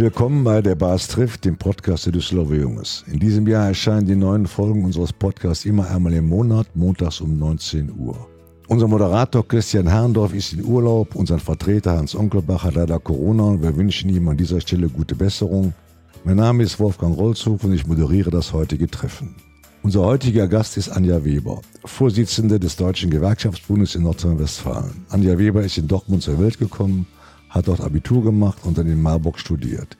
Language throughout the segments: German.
Willkommen bei der Bas trifft, dem Podcast der Düsseldorfer Junges. In diesem Jahr erscheinen die neuen Folgen unseres Podcasts immer einmal im Monat, montags um 19 Uhr. Unser Moderator Christian Herrndorf ist in Urlaub, unser Vertreter Hans Onkelbach hat leider Corona und wir wünschen ihm an dieser Stelle gute Besserung. Mein Name ist Wolfgang Rolzhof und ich moderiere das heutige Treffen. Unser heutiger Gast ist Anja Weber, Vorsitzende des Deutschen Gewerkschaftsbundes in Nordrhein-Westfalen. Anja Weber ist in Dortmund zur Welt gekommen, hat dort Abitur gemacht und dann in Marburg studiert.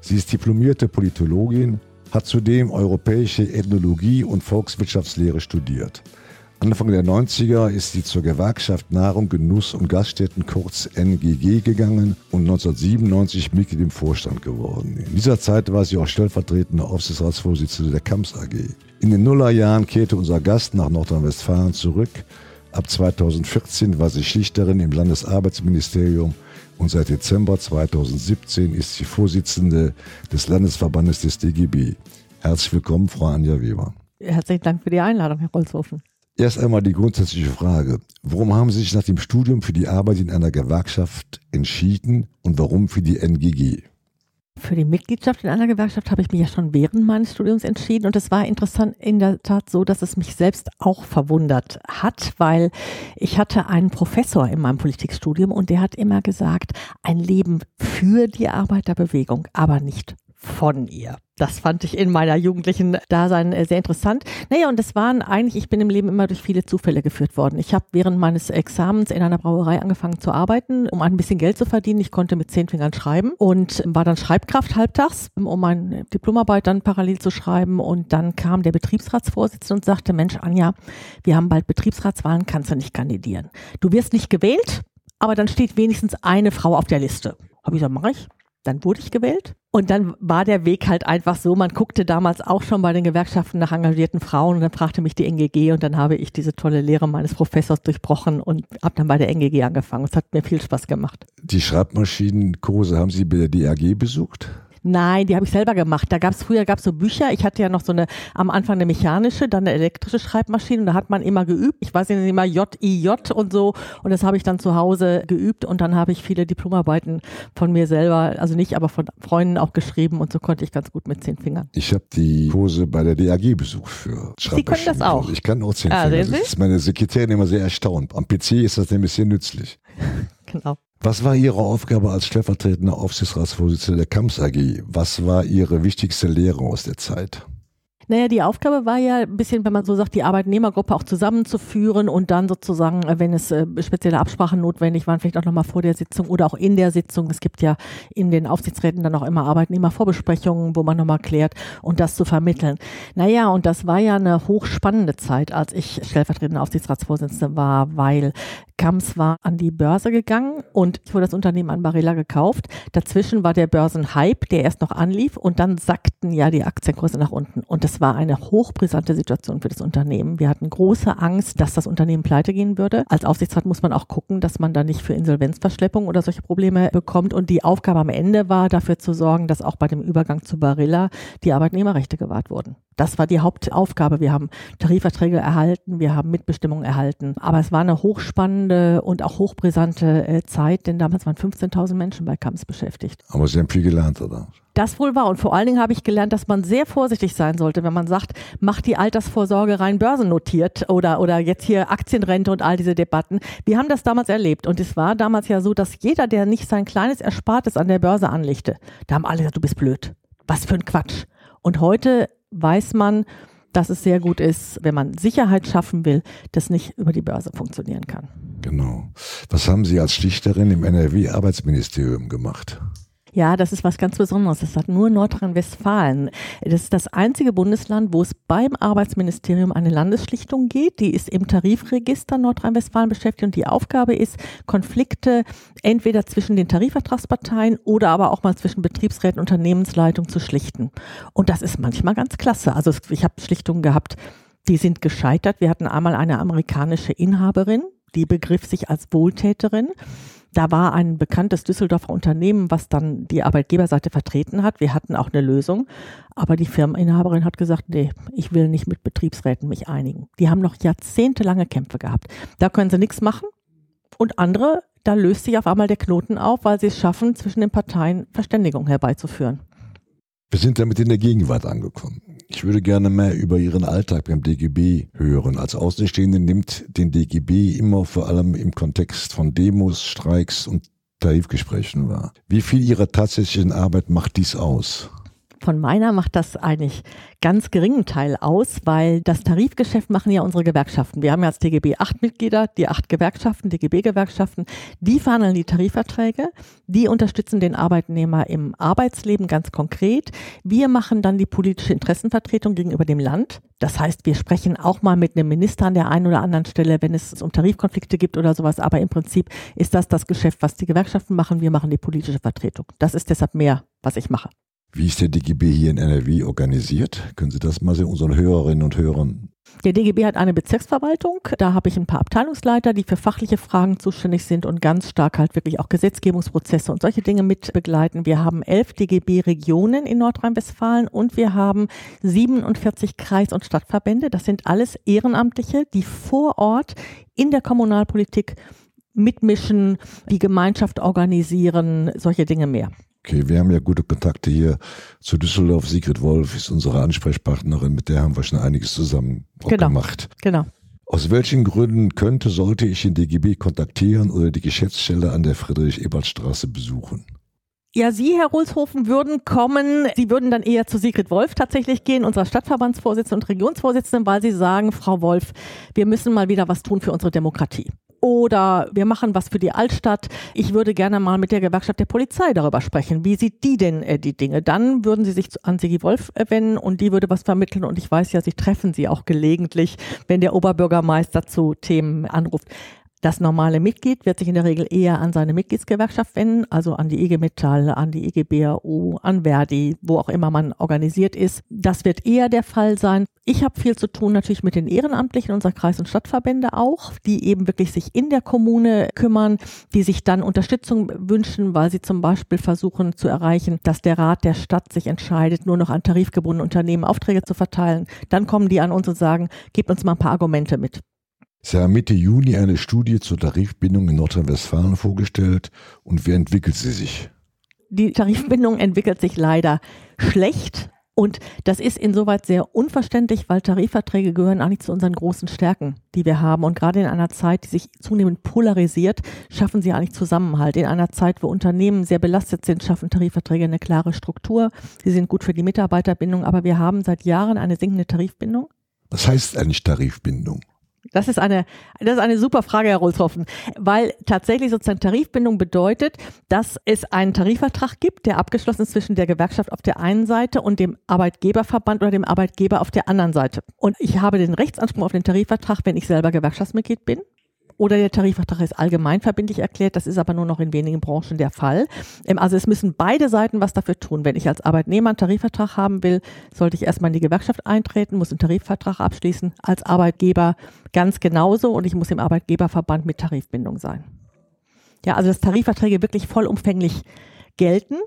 Sie ist diplomierte Politologin, hat zudem europäische Ethnologie und Volkswirtschaftslehre studiert. Anfang der 90er ist sie zur Gewerkschaft Nahrung, Genuss und Gaststätten kurz NGG gegangen und 1997 Mitglied im Vorstand geworden. In dieser Zeit war sie auch stellvertretende Aufsichtsratsvorsitzende der KAMS AG. In den Nullerjahren kehrte unser Gast nach Nordrhein-Westfalen zurück. Ab 2014 war sie Schlichterin im Landesarbeitsministerium und seit Dezember 2017 ist sie Vorsitzende des Landesverbandes des DGB. Herzlich willkommen, Frau Anja Weber. Herzlichen Dank für die Einladung, Herr Rolzhofen. Erst einmal die grundsätzliche Frage. Warum haben Sie sich nach dem Studium für die Arbeit in einer Gewerkschaft entschieden und warum für die NGG? Für die Mitgliedschaft in einer Gewerkschaft habe ich mich ja schon während meines Studiums entschieden. Und es war interessant in der Tat so, dass es mich selbst auch verwundert hat, weil ich hatte einen Professor in meinem Politikstudium und der hat immer gesagt, ein Leben für die Arbeiterbewegung, aber nicht von ihr. Das fand ich in meiner jugendlichen Dasein äh, sehr interessant. Naja, und das waren eigentlich, ich bin im Leben immer durch viele Zufälle geführt worden. Ich habe während meines Examens in einer Brauerei angefangen zu arbeiten, um ein bisschen Geld zu verdienen. Ich konnte mit zehn Fingern schreiben und war dann Schreibkraft halbtags, um meine Diplomarbeit dann parallel zu schreiben. Und dann kam der Betriebsratsvorsitzende und sagte, Mensch, Anja, wir haben bald Betriebsratswahlen, kannst du nicht kandidieren. Du wirst nicht gewählt, aber dann steht wenigstens eine Frau auf der Liste. Habe ich gesagt, mache ich. Dann wurde ich gewählt. Und dann war der Weg halt einfach so, man guckte damals auch schon bei den Gewerkschaften nach engagierten Frauen und dann fragte mich die NGG und dann habe ich diese tolle Lehre meines Professors durchbrochen und habe dann bei der NGG angefangen. Es hat mir viel Spaß gemacht. Die Schreibmaschinenkurse haben Sie bei der DAG besucht? Nein, die habe ich selber gemacht. Da gab es früher gab's so Bücher. Ich hatte ja noch so eine am Anfang eine mechanische, dann eine elektrische Schreibmaschine und da hat man immer geübt. Ich weiß nicht immer J I J und so und das habe ich dann zu Hause geübt und dann habe ich viele Diplomarbeiten von mir selber, also nicht, aber von Freunden auch geschrieben und so konnte ich ganz gut mit zehn Fingern. Ich habe die Kurse bei der DAG besucht für Sie können das auch. Ich kann auch zehn ah, Finger. Das ist meine Sekretärin immer sehr erstaunt. Am PC ist das nämlich sehr nützlich. genau. Was war Ihre Aufgabe als stellvertretender Aufsichtsratsvorsitzender der KAMS AG? Was war Ihre wichtigste Lehre aus der Zeit? Naja, die Aufgabe war ja ein bisschen, wenn man so sagt, die Arbeitnehmergruppe auch zusammenzuführen und dann sozusagen, äh, wenn es äh, spezielle Absprachen notwendig waren, vielleicht auch nochmal vor der Sitzung oder auch in der Sitzung. Es gibt ja in den Aufsichtsräten dann auch immer Arbeitnehmervorbesprechungen, wo man nochmal klärt und das zu vermitteln. Naja, und das war ja eine hochspannende Zeit, als ich stellvertretende Aufsichtsratsvorsitzende war, weil Kams war an die Börse gegangen und wurde das Unternehmen an Barilla gekauft. Dazwischen war der Börsenhype, der erst noch anlief und dann sackten ja die Aktienkurse nach unten. Und das war eine hochbrisante Situation für das Unternehmen. Wir hatten große Angst, dass das Unternehmen pleite gehen würde. Als Aufsichtsrat muss man auch gucken, dass man da nicht für Insolvenzverschleppung oder solche Probleme bekommt. Und die Aufgabe am Ende war, dafür zu sorgen, dass auch bei dem Übergang zu Barilla die Arbeitnehmerrechte gewahrt wurden. Das war die Hauptaufgabe. Wir haben Tarifverträge erhalten, wir haben Mitbestimmung erhalten. Aber es war eine hochspannende und auch hochbrisante äh, Zeit, denn damals waren 15.000 Menschen bei KAMS beschäftigt. Aber Sie haben viel gelernt, oder? Das wohl war. Und vor allen Dingen habe ich gelernt, dass man sehr vorsichtig sein sollte, wenn man sagt, macht die Altersvorsorge rein börsennotiert oder, oder jetzt hier Aktienrente und all diese Debatten. Wir haben das damals erlebt. Und es war damals ja so, dass jeder, der nicht sein kleines Erspartes an der Börse anlegte, da haben alle gesagt, du bist blöd. Was für ein Quatsch. Und heute weiß man, dass es sehr gut ist, wenn man Sicherheit schaffen will, das nicht über die Börse funktionieren kann. Genau. Was haben Sie als Schlichterin im NRW-Arbeitsministerium gemacht? Ja, das ist was ganz Besonderes. Das hat nur Nordrhein-Westfalen. Das ist das einzige Bundesland, wo es beim Arbeitsministerium eine Landesschlichtung geht. Die ist im Tarifregister Nordrhein-Westfalen beschäftigt und die Aufgabe ist, Konflikte entweder zwischen den Tarifvertragsparteien oder aber auch mal zwischen Betriebsräten und Unternehmensleitung zu schlichten. Und das ist manchmal ganz klasse. Also ich habe Schlichtungen gehabt, die sind gescheitert. Wir hatten einmal eine amerikanische Inhaberin, die begriff sich als Wohltäterin. Da war ein bekanntes Düsseldorfer Unternehmen, was dann die Arbeitgeberseite vertreten hat. Wir hatten auch eine Lösung, aber die Firmeninhaberin hat gesagt, nee, ich will nicht mit Betriebsräten mich einigen. Die haben noch jahrzehntelange Kämpfe gehabt. Da können sie nichts machen. Und andere, da löst sich auf einmal der Knoten auf, weil sie es schaffen, zwischen den Parteien Verständigung herbeizuführen. Wir sind damit in der Gegenwart angekommen. Ich würde gerne mehr über Ihren Alltag beim DGB hören. Als Außenstehende nimmt den DGB immer vor allem im Kontext von Demos, Streiks und Tarifgesprächen wahr. Wie viel Ihrer tatsächlichen Arbeit macht dies aus? Von meiner macht das eigentlich ganz geringen Teil aus, weil das Tarifgeschäft machen ja unsere Gewerkschaften. Wir haben ja als DGB acht Mitglieder, die acht Gewerkschaften, DGB-Gewerkschaften, die verhandeln die Tarifverträge, die unterstützen den Arbeitnehmer im Arbeitsleben ganz konkret. Wir machen dann die politische Interessenvertretung gegenüber dem Land. Das heißt, wir sprechen auch mal mit einem Minister an der einen oder anderen Stelle, wenn es um Tarifkonflikte gibt oder sowas. Aber im Prinzip ist das das Geschäft, was die Gewerkschaften machen. Wir machen die politische Vertretung. Das ist deshalb mehr, was ich mache. Wie ist der DGB hier in NRW organisiert? Können Sie das mal sehen, unseren Hörerinnen und Hörern? Der DGB hat eine Bezirksverwaltung. Da habe ich ein paar Abteilungsleiter, die für fachliche Fragen zuständig sind und ganz stark halt wirklich auch Gesetzgebungsprozesse und solche Dinge mit begleiten. Wir haben elf DGB-Regionen in Nordrhein-Westfalen und wir haben 47 Kreis- und Stadtverbände. Das sind alles Ehrenamtliche, die vor Ort in der Kommunalpolitik mitmischen, die Gemeinschaft organisieren, solche Dinge mehr. Okay, wir haben ja gute Kontakte hier zu Düsseldorf. Sigrid Wolf ist unsere Ansprechpartnerin, mit der haben wir schon einiges zusammen genau, gemacht. Genau. Aus welchen Gründen könnte, sollte ich den DGB kontaktieren oder die Geschäftsstelle an der Friedrich-Ebert-Straße besuchen? Ja, Sie, Herr Rulshofen, würden kommen, Sie würden dann eher zu Sigrid Wolf tatsächlich gehen, unserer Stadtverbandsvorsitzenden und Regionsvorsitzenden, weil Sie sagen, Frau Wolf, wir müssen mal wieder was tun für unsere Demokratie oder wir machen was für die Altstadt. Ich würde gerne mal mit der Gewerkschaft der Polizei darüber sprechen. Wie sieht die denn äh, die Dinge? Dann würden Sie sich an Sigi Wolf äh, wenden und die würde was vermitteln. Und ich weiß ja, Sie treffen sie auch gelegentlich, wenn der Oberbürgermeister zu Themen anruft. Das normale Mitglied wird sich in der Regel eher an seine Mitgliedsgewerkschaft wenden, also an die IG Metall, an die IG BAU, an Verdi, wo auch immer man organisiert ist. Das wird eher der Fall sein. Ich habe viel zu tun natürlich mit den Ehrenamtlichen unserer Kreis- und Stadtverbände auch, die eben wirklich sich in der Kommune kümmern, die sich dann Unterstützung wünschen, weil sie zum Beispiel versuchen zu erreichen, dass der Rat der Stadt sich entscheidet, nur noch an tarifgebundene Unternehmen Aufträge zu verteilen. Dann kommen die an uns und sagen, gebt uns mal ein paar Argumente mit. Sie haben Mitte Juni eine Studie zur Tarifbindung in Nordrhein-Westfalen vorgestellt. Und wie entwickelt sie sich? Die Tarifbindung entwickelt sich leider schlecht. Und das ist insoweit sehr unverständlich, weil Tarifverträge gehören eigentlich zu unseren großen Stärken, die wir haben. Und gerade in einer Zeit, die sich zunehmend polarisiert, schaffen sie eigentlich Zusammenhalt. In einer Zeit, wo Unternehmen sehr belastet sind, schaffen Tarifverträge eine klare Struktur. Sie sind gut für die Mitarbeiterbindung, aber wir haben seit Jahren eine sinkende Tarifbindung. Was heißt eigentlich Tarifbindung? Das ist eine, das ist eine super Frage, Herr Rolshoffen, weil tatsächlich sozusagen Tarifbindung bedeutet, dass es einen Tarifvertrag gibt, der abgeschlossen ist zwischen der Gewerkschaft auf der einen Seite und dem Arbeitgeberverband oder dem Arbeitgeber auf der anderen Seite. Und ich habe den Rechtsanspruch auf den Tarifvertrag, wenn ich selber Gewerkschaftsmitglied bin oder der Tarifvertrag ist allgemein verbindlich erklärt. Das ist aber nur noch in wenigen Branchen der Fall. Ähm, also es müssen beide Seiten was dafür tun. Wenn ich als Arbeitnehmer einen Tarifvertrag haben will, sollte ich erstmal in die Gewerkschaft eintreten, muss einen Tarifvertrag abschließen. Als Arbeitgeber ganz genauso und ich muss im Arbeitgeberverband mit Tarifbindung sein. Ja, also dass Tarifverträge wirklich vollumfänglich gelten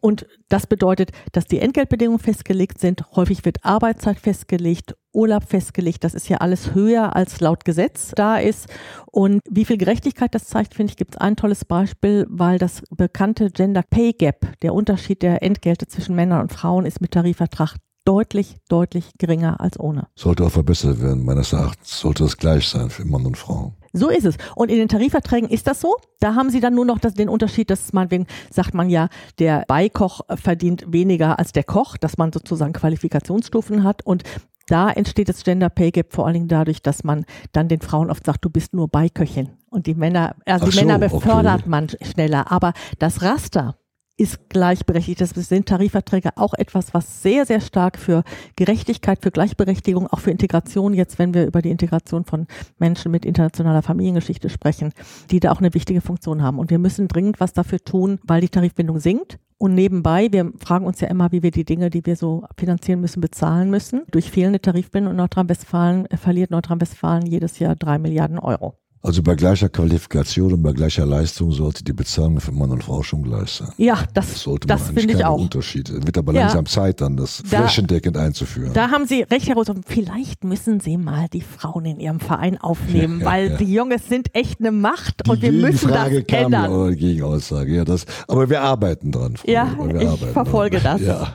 und das bedeutet, dass die Entgeltbedingungen festgelegt sind. Häufig wird Arbeitszeit festgelegt, Urlaub festgelegt. Das ist ja alles höher als laut Gesetz da ist. Und wie viel Gerechtigkeit das zeigt, finde ich, gibt es ein tolles Beispiel, weil das bekannte Gender Pay Gap, der Unterschied der Entgelte zwischen Männern und Frauen, ist mit Tarifvertrag deutlich, deutlich geringer als ohne. Sollte auch verbessert werden. Meines Erachtens sollte es gleich sein für Mann und Frau. So ist es. Und in den Tarifverträgen ist das so. Da haben sie dann nur noch das, den Unterschied, dass man wegen, sagt man ja, der Beikoch verdient weniger als der Koch, dass man sozusagen Qualifikationsstufen hat. Und da entsteht das Gender Pay Gap vor allen Dingen dadurch, dass man dann den Frauen oft sagt, du bist nur Beiköchin. Und die Männer, also Ach die so, Männer befördert okay. man schneller. Aber das Raster, ist gleichberechtigt. Das sind Tarifverträge auch etwas, was sehr, sehr stark für Gerechtigkeit, für Gleichberechtigung, auch für Integration, jetzt wenn wir über die Integration von Menschen mit internationaler Familiengeschichte sprechen, die da auch eine wichtige Funktion haben. Und wir müssen dringend was dafür tun, weil die Tarifbindung sinkt. Und nebenbei, wir fragen uns ja immer, wie wir die Dinge, die wir so finanzieren müssen, bezahlen müssen. Durch fehlende Tarifbindung in Nordrhein-Westfalen verliert Nordrhein-Westfalen jedes Jahr drei Milliarden Euro. Also bei gleicher Qualifikation und bei gleicher Leistung sollte die Bezahlung für Mann und Frau schon gleich sein. Ja, das, das sollte man das finde ich auch. Unterschied. Es wird aber ja. langsam Zeit, dann das da, flächendeckend einzuführen. Da haben Sie recht, Herr Rosa. Vielleicht müssen Sie mal die Frauen in Ihrem Verein aufnehmen, ja, weil ja. die Jungs sind echt eine Macht die und wir müssen Frage das kam ändern. Oder Gegenaussage. Ja, das, aber wir arbeiten dran. Frau ja, ich verfolge dran. das. Ja.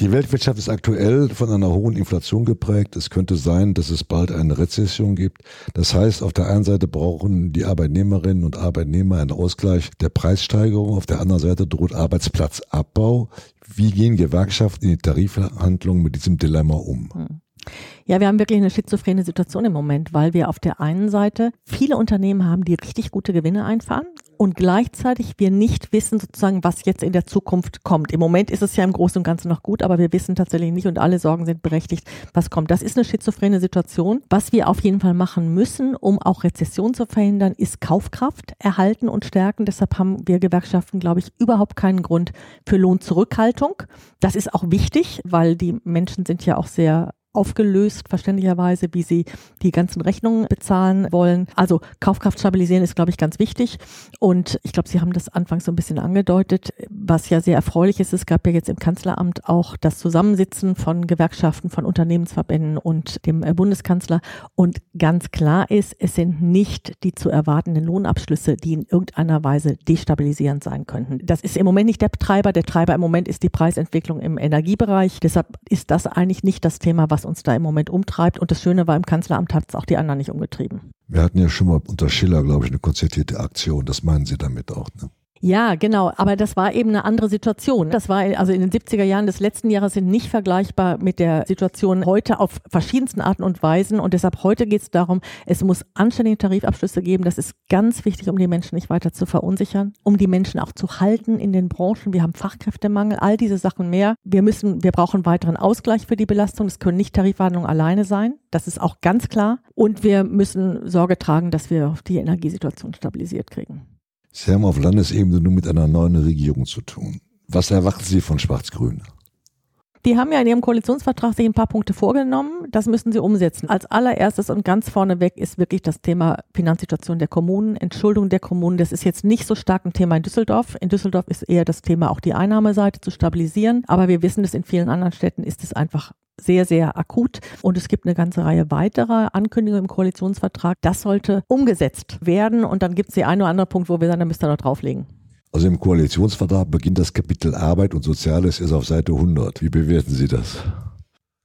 Die Weltwirtschaft ist aktuell von einer hohen Inflation geprägt. Es könnte sein, dass es bald eine Rezession gibt. Das heißt, auf der einen Seite brauchen die Arbeitnehmerinnen und Arbeitnehmer einen Ausgleich der Preissteigerung. Auf der anderen Seite droht Arbeitsplatzabbau. Wie gehen Gewerkschaften in die Tarifverhandlungen mit diesem Dilemma um? Hm. Ja, wir haben wirklich eine schizophrene Situation im Moment, weil wir auf der einen Seite viele Unternehmen haben, die richtig gute Gewinne einfahren und gleichzeitig wir nicht wissen sozusagen, was jetzt in der Zukunft kommt. Im Moment ist es ja im Großen und Ganzen noch gut, aber wir wissen tatsächlich nicht und alle Sorgen sind berechtigt, was kommt. Das ist eine schizophrene Situation. Was wir auf jeden Fall machen müssen, um auch Rezession zu verhindern, ist Kaufkraft erhalten und stärken. Deshalb haben wir Gewerkschaften, glaube ich, überhaupt keinen Grund für Lohnzurückhaltung. Das ist auch wichtig, weil die Menschen sind ja auch sehr aufgelöst, verständlicherweise, wie sie die ganzen Rechnungen bezahlen wollen. Also Kaufkraft stabilisieren ist, glaube ich, ganz wichtig. Und ich glaube, Sie haben das anfangs so ein bisschen angedeutet, was ja sehr erfreulich ist. Es gab ja jetzt im Kanzleramt auch das Zusammensitzen von Gewerkschaften, von Unternehmensverbänden und dem äh, Bundeskanzler. Und ganz klar ist, es sind nicht die zu erwartenden Lohnabschlüsse, die in irgendeiner Weise destabilisierend sein könnten. Das ist im Moment nicht der Treiber. Der Treiber im Moment ist die Preisentwicklung im Energiebereich. Deshalb ist das eigentlich nicht das Thema, was uns da im Moment umtreibt. Und das Schöne war, im Kanzleramt hat es auch die anderen nicht umgetrieben. Wir hatten ja schon mal unter Schiller, glaube ich, eine konzertierte Aktion. Das meinen Sie damit auch, ne? Ja, genau. Aber das war eben eine andere Situation. Das war also in den 70er Jahren des letzten Jahres sind nicht vergleichbar mit der Situation heute auf verschiedensten Arten und Weisen. Und deshalb heute geht es darum, es muss anständige Tarifabschlüsse geben. Das ist ganz wichtig, um die Menschen nicht weiter zu verunsichern, um die Menschen auch zu halten in den Branchen. Wir haben Fachkräftemangel, all diese Sachen mehr. Wir müssen, wir brauchen weiteren Ausgleich für die Belastung. Es können nicht Tarifverhandlungen alleine sein. Das ist auch ganz klar. Und wir müssen Sorge tragen, dass wir die Energiesituation stabilisiert kriegen. Sie haben auf Landesebene nun mit einer neuen Regierung zu tun. Was erwarten Sie von Schwarz-Grün? Die haben ja in ihrem Koalitionsvertrag sich ein paar Punkte vorgenommen. Das müssen sie umsetzen. Als allererstes und ganz vorneweg ist wirklich das Thema Finanzsituation der Kommunen, Entschuldung der Kommunen. Das ist jetzt nicht so stark ein Thema in Düsseldorf. In Düsseldorf ist eher das Thema auch die Einnahmeseite zu stabilisieren. Aber wir wissen, dass in vielen anderen Städten ist es einfach sehr, sehr akut. Und es gibt eine ganze Reihe weiterer Ankündigungen im Koalitionsvertrag. Das sollte umgesetzt werden. Und dann gibt es den einen oder anderen Punkt, wo wir sagen, da müsst ihr noch drauflegen. Also im Koalitionsvertrag beginnt das Kapitel Arbeit und Soziales ist auf Seite 100. Wie bewerten Sie das?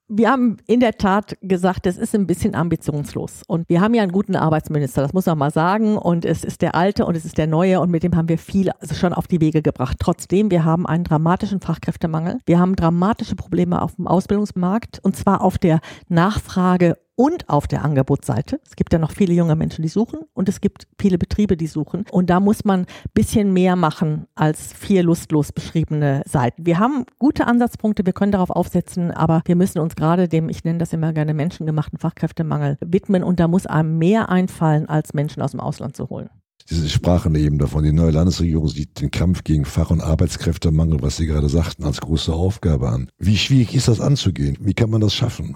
Wir haben in der Tat gesagt, es ist ein bisschen ambitionslos. Und wir haben ja einen guten Arbeitsminister, das muss man mal sagen. Und es ist der alte und es ist der neue und mit dem haben wir viel schon auf die Wege gebracht. Trotzdem, wir haben einen dramatischen Fachkräftemangel. Wir haben dramatische Probleme auf dem Ausbildungsmarkt und zwar auf der Nachfrage und auf der Angebotsseite. Es gibt ja noch viele junge Menschen, die suchen und es gibt viele Betriebe, die suchen. Und da muss man bisschen mehr machen als vier lustlos beschriebene Seiten. Wir haben gute Ansatzpunkte, wir können darauf aufsetzen, aber wir müssen uns gerade dem, ich nenne das immer gerne menschengemachten Fachkräftemangel widmen und da muss einem mehr einfallen, als Menschen aus dem Ausland zu holen. Sie sprachen eben davon, die neue Landesregierung sieht den Kampf gegen Fach- und Arbeitskräftemangel, was Sie gerade sagten, als große Aufgabe an. Wie schwierig ist das anzugehen? Wie kann man das schaffen?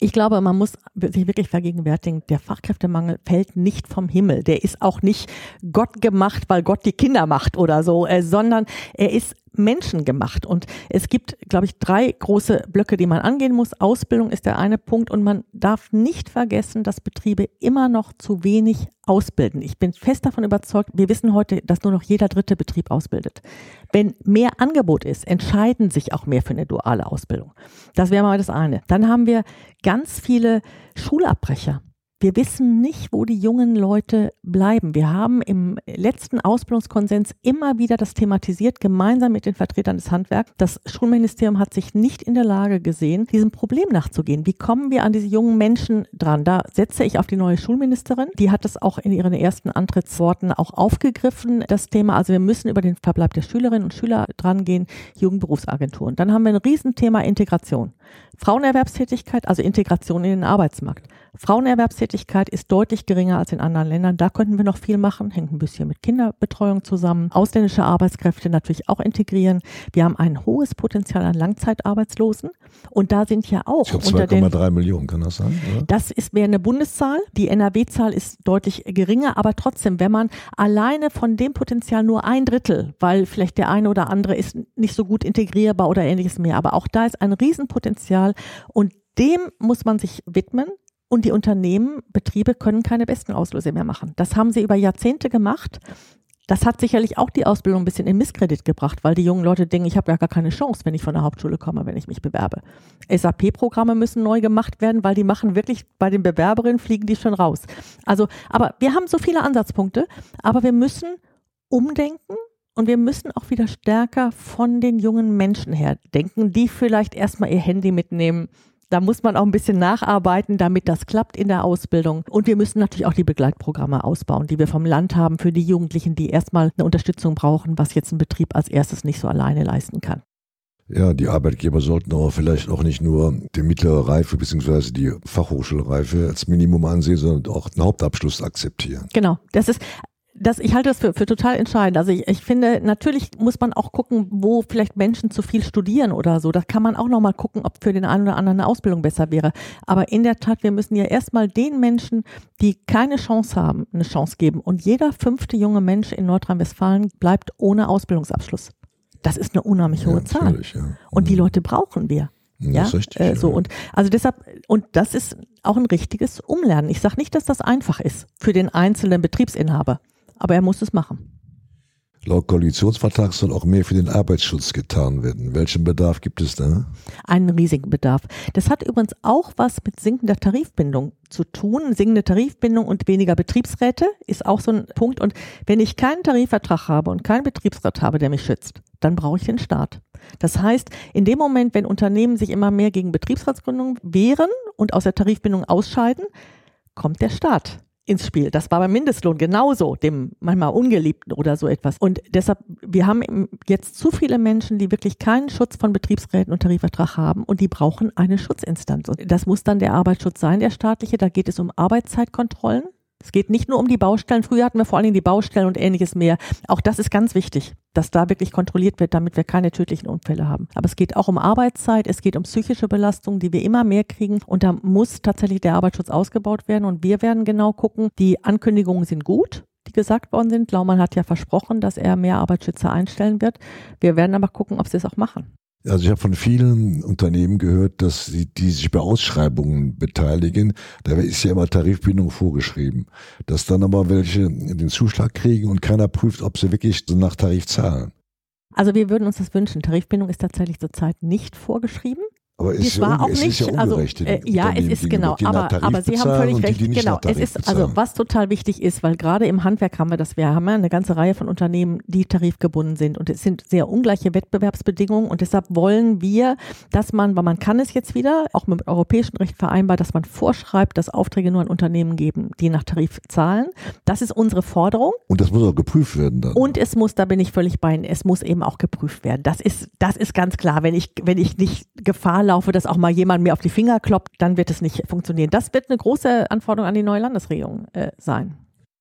Ich glaube, man muss sich wirklich vergegenwärtigen, der Fachkräftemangel fällt nicht vom Himmel. Der ist auch nicht Gott gemacht, weil Gott die Kinder macht oder so, äh, sondern er ist menschengemacht. Und es gibt, glaube ich, drei große Blöcke, die man angehen muss. Ausbildung ist der eine Punkt und man darf nicht vergessen, dass Betriebe immer noch zu wenig ausbilden. Ich bin fest davon überzeugt, wir wissen heute, dass nur noch jeder dritte Betrieb ausbildet. Wenn mehr Angebot ist, entscheiden sich auch mehr für eine duale Ausbildung. Das wäre mal das eine. Dann haben wir ganz viele Schulabbrecher. Wir wissen nicht, wo die jungen Leute bleiben. Wir haben im letzten Ausbildungskonsens immer wieder das thematisiert, gemeinsam mit den Vertretern des Handwerks. Das Schulministerium hat sich nicht in der Lage gesehen, diesem Problem nachzugehen. Wie kommen wir an diese jungen Menschen dran? Da setze ich auf die neue Schulministerin. Die hat das auch in ihren ersten Antrittsworten auch aufgegriffen, das Thema. Also wir müssen über den Verbleib der Schülerinnen und Schüler drangehen, Jugendberufsagenturen. Dann haben wir ein Riesenthema Integration. Frauenerwerbstätigkeit, also Integration in den Arbeitsmarkt. Frauenerwerbstätigkeit Berufstätigkeit ist deutlich geringer als in anderen Ländern. Da könnten wir noch viel machen, hängt ein bisschen mit Kinderbetreuung zusammen. Ausländische Arbeitskräfte natürlich auch integrieren. Wir haben ein hohes Potenzial an Langzeitarbeitslosen und da sind ja auch ich unter 2,3 Millionen, kann das sein? Oder? Das ist wäre eine Bundeszahl. Die NRW-Zahl ist deutlich geringer, aber trotzdem, wenn man alleine von dem Potenzial nur ein Drittel, weil vielleicht der eine oder andere ist nicht so gut integrierbar oder ähnliches mehr, aber auch da ist ein Riesenpotenzial und dem muss man sich widmen. Und die Unternehmen, Betriebe können keine besten Auslöse mehr machen. Das haben sie über Jahrzehnte gemacht. Das hat sicherlich auch die Ausbildung ein bisschen in Misskredit gebracht, weil die jungen Leute denken, ich habe ja gar keine Chance, wenn ich von der Hauptschule komme, wenn ich mich bewerbe. SAP-Programme müssen neu gemacht werden, weil die machen wirklich, bei den Bewerberinnen fliegen die schon raus. Also, aber wir haben so viele Ansatzpunkte, aber wir müssen umdenken und wir müssen auch wieder stärker von den jungen Menschen her denken, die vielleicht erstmal ihr Handy mitnehmen, da muss man auch ein bisschen nacharbeiten, damit das klappt in der Ausbildung. Und wir müssen natürlich auch die Begleitprogramme ausbauen, die wir vom Land haben für die Jugendlichen, die erstmal eine Unterstützung brauchen, was jetzt ein Betrieb als erstes nicht so alleine leisten kann. Ja, die Arbeitgeber sollten aber vielleicht auch nicht nur die mittlere Reife bzw. die Fachhochschulreife als Minimum ansehen, sondern auch einen Hauptabschluss akzeptieren. Genau, das ist das, ich halte das für, für total entscheidend. Also ich, ich finde, natürlich muss man auch gucken, wo vielleicht Menschen zu viel studieren oder so. Da kann man auch nochmal gucken, ob für den einen oder anderen eine Ausbildung besser wäre. Aber in der Tat, wir müssen ja erstmal den Menschen, die keine Chance haben, eine Chance geben. Und jeder fünfte junge Mensch in Nordrhein-Westfalen bleibt ohne Ausbildungsabschluss. Das ist eine unheimlich hohe ja, Zahl. Ja. Und die mhm. Leute brauchen wir. Ja, das ist richtig, äh, so und also deshalb und das ist auch ein richtiges Umlernen. Ich sage nicht, dass das einfach ist für den einzelnen Betriebsinhaber aber er muss es machen. Laut Koalitionsvertrag soll auch mehr für den Arbeitsschutz getan werden. Welchen Bedarf gibt es da? Einen riesigen Bedarf. Das hat übrigens auch was mit sinkender Tarifbindung zu tun. Sinkende Tarifbindung und weniger Betriebsräte ist auch so ein Punkt. Und wenn ich keinen Tarifvertrag habe und keinen Betriebsrat habe, der mich schützt, dann brauche ich den Staat. Das heißt, in dem Moment, wenn Unternehmen sich immer mehr gegen Betriebsratsgründung wehren und aus der Tarifbindung ausscheiden, kommt der Staat ins Spiel. Das war beim Mindestlohn genauso, dem manchmal Ungeliebten oder so etwas. Und deshalb, wir haben jetzt zu viele Menschen, die wirklich keinen Schutz von Betriebsräten und Tarifvertrag haben und die brauchen eine Schutzinstanz. Und das muss dann der Arbeitsschutz sein, der staatliche. Da geht es um Arbeitszeitkontrollen. Es geht nicht nur um die Baustellen. Früher hatten wir vor allen Dingen die Baustellen und ähnliches mehr. Auch das ist ganz wichtig, dass da wirklich kontrolliert wird, damit wir keine tödlichen Unfälle haben. Aber es geht auch um Arbeitszeit, es geht um psychische Belastungen, die wir immer mehr kriegen. Und da muss tatsächlich der Arbeitsschutz ausgebaut werden. Und wir werden genau gucken, die Ankündigungen sind gut die gesagt worden sind. Laumann hat ja versprochen, dass er mehr Arbeitsschützer einstellen wird. Wir werden aber gucken, ob sie es auch machen. Also ich habe von vielen Unternehmen gehört, dass sie, die sich bei Ausschreibungen beteiligen, da ist ja immer Tarifbindung vorgeschrieben. Dass dann aber welche den Zuschlag kriegen und keiner prüft, ob sie wirklich nach Tarif zahlen. Also wir würden uns das wünschen. Tarifbindung ist tatsächlich zurzeit nicht vorgeschrieben. Aber es ist, war auch es nicht, ja also äh, ja, es ist genau, aber, aber Sie haben völlig recht, die, die genau, es ist bezahlen. also was total wichtig ist, weil gerade im Handwerk haben wir das, wir haben ja eine ganze Reihe von Unternehmen, die tarifgebunden sind und es sind sehr ungleiche Wettbewerbsbedingungen und deshalb wollen wir, dass man, weil man kann es jetzt wieder, auch mit europäischem Recht vereinbart, dass man vorschreibt, dass Aufträge nur an Unternehmen geben, die nach Tarif zahlen. Das ist unsere Forderung. Und das muss auch geprüft werden dann. Und es muss, da bin ich völlig bei Ihnen, es muss eben auch geprüft werden. Das ist, das ist ganz klar, wenn ich, wenn ich nicht Gefahr laufe, dass auch mal jemand mir auf die Finger kloppt, dann wird es nicht funktionieren. Das wird eine große Anforderung an die neue Landesregierung äh, sein.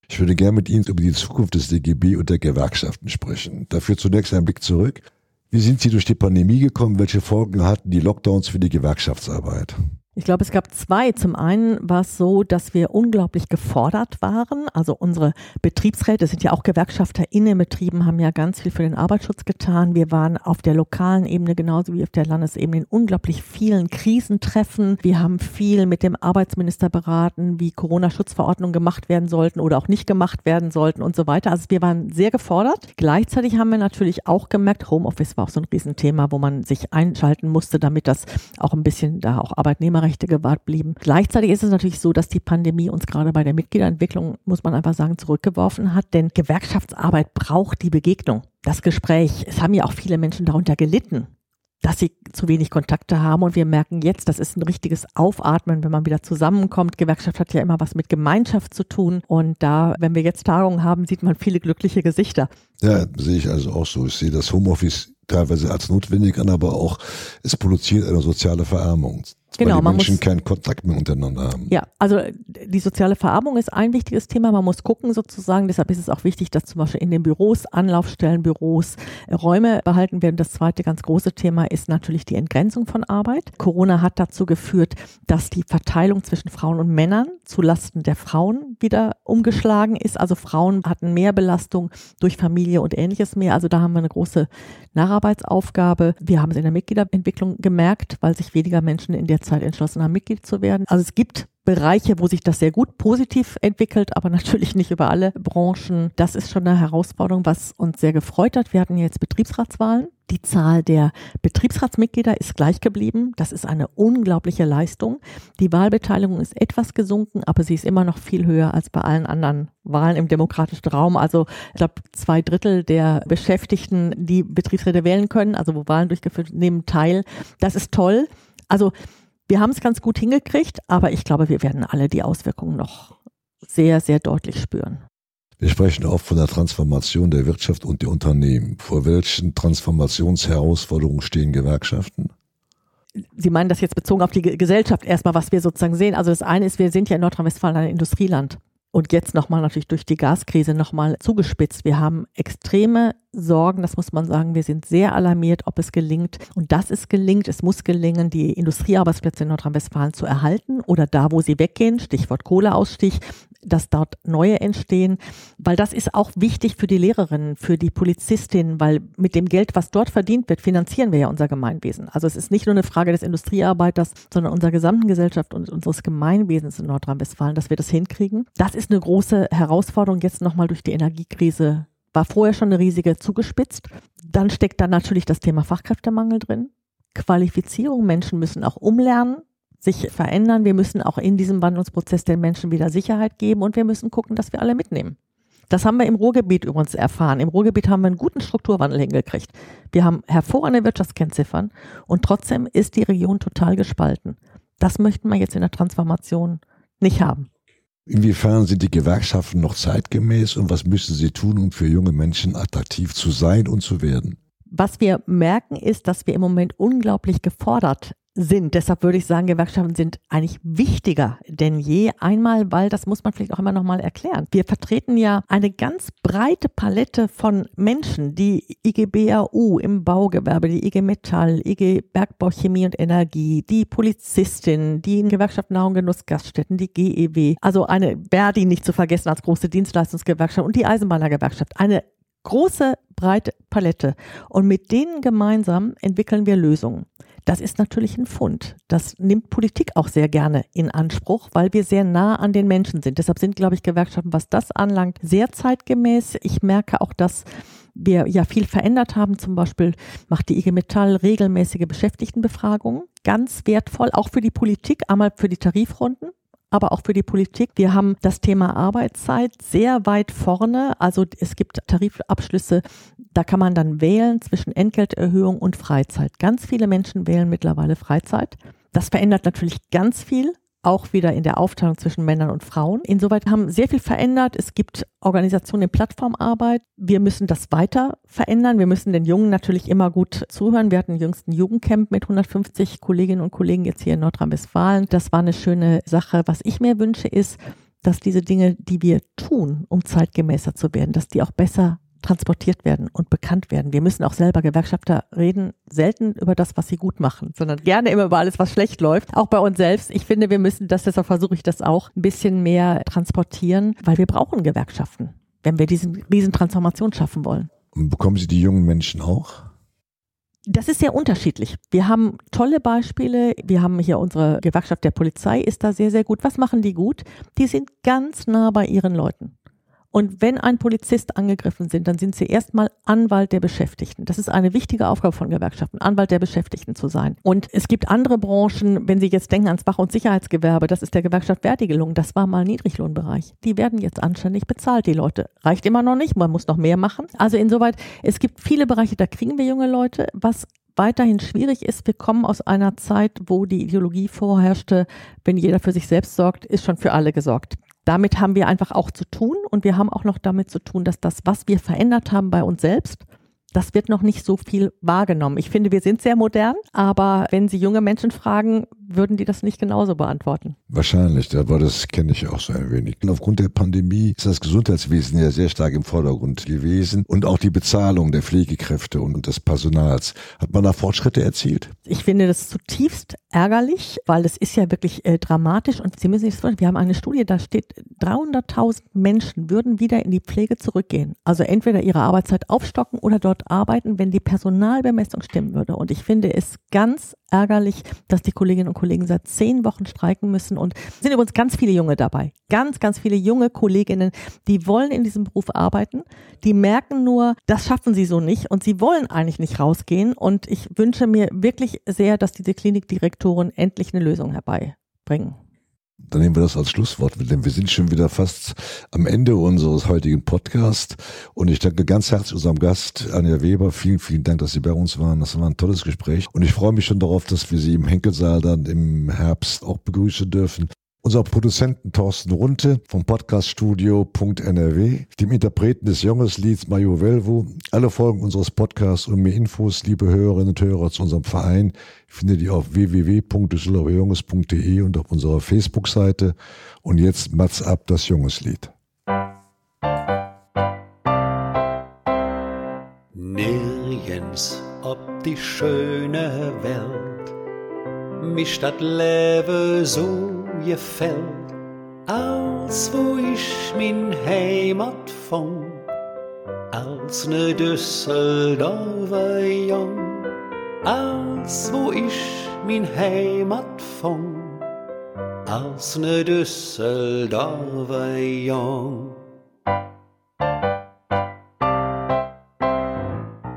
Ich würde gerne mit Ihnen über die Zukunft des DGB und der Gewerkschaften sprechen. Dafür zunächst ein Blick zurück. Wie sind Sie durch die Pandemie gekommen? Welche Folgen hatten die Lockdowns für die Gewerkschaftsarbeit? Ich glaube, es gab zwei. Zum einen war es so, dass wir unglaublich gefordert waren. Also unsere Betriebsräte sind ja auch Gewerkschafter in den Betrieben, haben ja ganz viel für den Arbeitsschutz getan. Wir waren auf der lokalen Ebene genauso wie auf der Landesebene in unglaublich vielen Krisentreffen. Wir haben viel mit dem Arbeitsminister beraten, wie Corona-Schutzverordnungen gemacht werden sollten oder auch nicht gemacht werden sollten und so weiter. Also wir waren sehr gefordert. Gleichzeitig haben wir natürlich auch gemerkt, Homeoffice war auch so ein Riesenthema, wo man sich einschalten musste, damit das auch ein bisschen da auch Arbeitnehmer Menschenrechte gewahrt blieben. Gleichzeitig ist es natürlich so, dass die Pandemie uns gerade bei der Mitgliederentwicklung, muss man einfach sagen, zurückgeworfen hat, denn Gewerkschaftsarbeit braucht die Begegnung, das Gespräch. Es haben ja auch viele Menschen darunter gelitten dass sie zu wenig Kontakte haben. Und wir merken jetzt, das ist ein richtiges Aufatmen, wenn man wieder zusammenkommt. Gewerkschaft hat ja immer was mit Gemeinschaft zu tun. Und da, wenn wir jetzt Tagungen haben, sieht man viele glückliche Gesichter. Ja, sehe ich also auch so. Ich sehe das Homeoffice teilweise als notwendig an, aber auch es produziert eine soziale Verarmung. Genau, man Menschen muss, keinen Kontakt mehr untereinander haben. Ja, also die soziale Verarmung ist ein wichtiges Thema. Man muss gucken sozusagen. Deshalb ist es auch wichtig, dass zum Beispiel in den Büros, Anlaufstellen, Büros äh, Räume behalten werden. Das zweite ganz große Thema ist natürlich die Entgrenzung von Arbeit. Corona hat dazu geführt, dass die Verteilung zwischen Frauen und Männern zulasten der Frauen wieder umgeschlagen ist. Also Frauen hatten mehr Belastung durch Familie und ähnliches mehr. Also da haben wir eine große Nacharbeitsaufgabe. Wir haben es in der Mitgliederentwicklung gemerkt, weil sich weniger Menschen in der Zeit entschlossen haben, Mitglied zu werden. Also es gibt Bereiche, wo sich das sehr gut positiv entwickelt, aber natürlich nicht über alle Branchen. Das ist schon eine Herausforderung, was uns sehr gefreut hat. Wir hatten jetzt Betriebsratswahlen. Die Zahl der Betriebsratsmitglieder ist gleich geblieben. Das ist eine unglaubliche Leistung. Die Wahlbeteiligung ist etwas gesunken, aber sie ist immer noch viel höher als bei allen anderen Wahlen im demokratischen Raum. Also ich glaube, zwei Drittel der Beschäftigten, die Betriebsräte wählen können, also wo Wahlen durchgeführt, nehmen teil. Das ist toll. Also wir haben es ganz gut hingekriegt, aber ich glaube, wir werden alle die Auswirkungen noch sehr, sehr deutlich spüren. Wir sprechen oft von der Transformation der Wirtschaft und der Unternehmen. Vor welchen Transformationsherausforderungen stehen Gewerkschaften? Sie meinen das jetzt bezogen auf die Gesellschaft erstmal, was wir sozusagen sehen. Also das eine ist, wir sind ja in Nordrhein-Westfalen ein Industrieland. Und jetzt nochmal natürlich durch die Gaskrise nochmal zugespitzt. Wir haben extreme Sorgen, das muss man sagen. Wir sind sehr alarmiert, ob es gelingt. Und dass es gelingt, es muss gelingen, die Industriearbeitsplätze in Nordrhein-Westfalen zu erhalten oder da, wo sie weggehen, Stichwort Kohleausstieg, dass dort neue entstehen, weil das ist auch wichtig für die Lehrerinnen, für die Polizistinnen, weil mit dem Geld, was dort verdient wird, finanzieren wir ja unser Gemeinwesen. Also es ist nicht nur eine Frage des Industriearbeiters, sondern unserer gesamten Gesellschaft und unseres Gemeinwesens in Nordrhein-Westfalen, dass wir das hinkriegen. Das ist eine große Herausforderung jetzt nochmal durch die Energiekrise. War vorher schon eine riesige zugespitzt. Dann steckt da natürlich das Thema Fachkräftemangel drin. Qualifizierung, Menschen müssen auch umlernen sich verändern. Wir müssen auch in diesem Wandlungsprozess den Menschen wieder Sicherheit geben und wir müssen gucken, dass wir alle mitnehmen. Das haben wir im Ruhrgebiet übrigens erfahren. Im Ruhrgebiet haben wir einen guten Strukturwandel hingekriegt. Wir haben hervorragende Wirtschaftskennziffern und trotzdem ist die Region total gespalten. Das möchten wir jetzt in der Transformation nicht haben. Inwiefern sind die Gewerkschaften noch zeitgemäß und was müssen sie tun, um für junge Menschen attraktiv zu sein und zu werden? Was wir merken, ist, dass wir im Moment unglaublich gefordert sind. Deshalb würde ich sagen, Gewerkschaften sind eigentlich wichtiger denn je. Einmal, weil das muss man vielleicht auch immer noch mal erklären. Wir vertreten ja eine ganz breite Palette von Menschen, die IG BAU im Baugewerbe, die IG Metall, IG Bergbau, Chemie und Energie, die Polizistin, die Gewerkschaft Nahrung, Genuss, Gaststätten, die GEW, also eine Verdi nicht zu vergessen als große Dienstleistungsgewerkschaft und die Eisenbahnergewerkschaft. Eine große, breite Palette. Und mit denen gemeinsam entwickeln wir Lösungen. Das ist natürlich ein Fund. Das nimmt Politik auch sehr gerne in Anspruch, weil wir sehr nah an den Menschen sind. Deshalb sind, glaube ich, Gewerkschaften, was das anlangt, sehr zeitgemäß. Ich merke auch, dass wir ja viel verändert haben. Zum Beispiel macht die IG Metall regelmäßige Beschäftigtenbefragungen. Ganz wertvoll, auch für die Politik, einmal für die Tarifrunden aber auch für die Politik. Wir haben das Thema Arbeitszeit sehr weit vorne. Also es gibt Tarifabschlüsse, da kann man dann wählen zwischen Entgelterhöhung und Freizeit. Ganz viele Menschen wählen mittlerweile Freizeit. Das verändert natürlich ganz viel auch wieder in der Aufteilung zwischen Männern und Frauen. Insoweit haben sehr viel verändert. Es gibt Organisationen in Plattformarbeit. Wir müssen das weiter verändern. Wir müssen den Jungen natürlich immer gut zuhören. Wir hatten jüngsten Jugendcamp mit 150 Kolleginnen und Kollegen jetzt hier in Nordrhein-Westfalen. Das war eine schöne Sache. Was ich mir wünsche, ist, dass diese Dinge, die wir tun, um zeitgemäßer zu werden, dass die auch besser transportiert werden und bekannt werden. Wir müssen auch selber Gewerkschafter reden, selten über das, was sie gut machen, sondern gerne immer über alles, was schlecht läuft. Auch bei uns selbst. Ich finde, wir müssen das, deshalb versuche ich das auch ein bisschen mehr transportieren, weil wir brauchen Gewerkschaften, wenn wir diese Riesentransformation schaffen wollen. Und bekommen Sie die jungen Menschen auch? Das ist sehr unterschiedlich. Wir haben tolle Beispiele. Wir haben hier unsere Gewerkschaft der Polizei ist da sehr, sehr gut. Was machen die gut? Die sind ganz nah bei ihren Leuten. Und wenn ein Polizist angegriffen sind, dann sind sie erstmal Anwalt der Beschäftigten. Das ist eine wichtige Aufgabe von Gewerkschaften, Anwalt der Beschäftigten zu sein. Und es gibt andere Branchen, wenn Sie jetzt denken ans Wach- und Sicherheitsgewerbe, das ist der Gewerkschaft Verdi gelungen, das war mal Niedriglohnbereich. Die werden jetzt anständig bezahlt, die Leute. Reicht immer noch nicht, man muss noch mehr machen. Also insoweit, es gibt viele Bereiche, da kriegen wir junge Leute. Was weiterhin schwierig ist. Wir kommen aus einer Zeit, wo die Ideologie vorherrschte, wenn jeder für sich selbst sorgt, ist schon für alle gesorgt damit haben wir einfach auch zu tun und wir haben auch noch damit zu tun, dass das, was wir verändert haben bei uns selbst, das wird noch nicht so viel wahrgenommen. Ich finde, wir sind sehr modern, aber wenn Sie junge Menschen fragen, würden die das nicht genauso beantworten. Wahrscheinlich, aber das kenne ich auch so ein wenig. Und aufgrund der Pandemie ist das Gesundheitswesen ja sehr stark im Vordergrund gewesen und auch die Bezahlung der Pflegekräfte und des Personals. Hat man da Fortschritte erzielt? Ich finde das zutiefst ärgerlich, weil es ist ja wirklich äh, dramatisch und Sie müssen sich vorstellen, wir haben eine Studie, da steht 300.000 Menschen würden wieder in die Pflege zurückgehen. Also entweder ihre Arbeitszeit aufstocken oder dort arbeiten, wenn die Personalbemessung stimmen würde. Und ich finde es ganz ärgerlich, dass die Kolleginnen und Kollegen seit zehn Wochen streiken müssen und sind übrigens ganz viele Junge dabei. Ganz, ganz viele junge Kolleginnen, die wollen in diesem Beruf arbeiten, die merken nur, das schaffen sie so nicht und sie wollen eigentlich nicht rausgehen und ich wünsche mir wirklich sehr, dass diese Klinikdirektoren endlich eine Lösung herbeibringen. Dann nehmen wir das als Schlusswort, denn wir sind schon wieder fast am Ende unseres heutigen Podcasts. Und ich danke ganz herzlich unserem Gast, Anja Weber. Vielen, vielen Dank, dass Sie bei uns waren. Das war ein tolles Gespräch. Und ich freue mich schon darauf, dass wir Sie im Henkelsaal dann im Herbst auch begrüßen dürfen unser Produzenten Thorsten Runte vom Podcaststudio.nrw, dem Interpreten des Jüngerslieds Mario Velvo. Alle Folgen unseres Podcasts und mehr Infos, liebe Hörerinnen und Hörer, zu unserem Verein findet ihr auf www.düsseldorferjunges.de und auf unserer Facebook-Seite. Und jetzt Mats ab das Jungeslied. Nirgends ob die schöne Welt mich dat Leben so gefällt, als wo ich min Heimat fand, als ne Düsseldorfer Jung, als wo ich min Heimat fand, als ne Düsseldorfer Jung.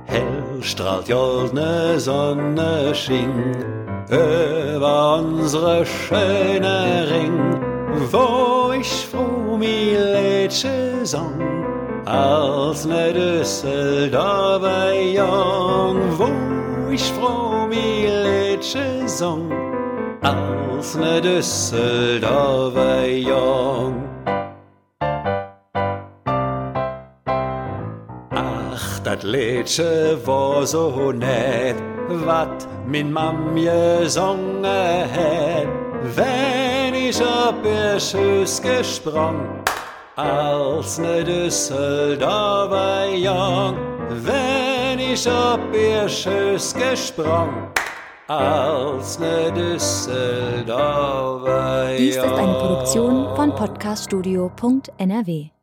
Hell strahlt goldne Sonne schien, über unsere schöne Ring, wo ich froh mi Lädsche sang, als ne Düsseldorfer Jung, wo ich froh mi Lädsche sang, als ne Düsseldorfer Jung. Ach, dat Lädsche war so nett, wat min mam gesungen het, wenn ich op ihr Schüss gesprung, als ne Düsseldorfer Jung, wenn ich op ihr Schüss gesprung, als ne Düsseldorfer Jung. Dies ist eine Produktion von podcaststudio.nrw.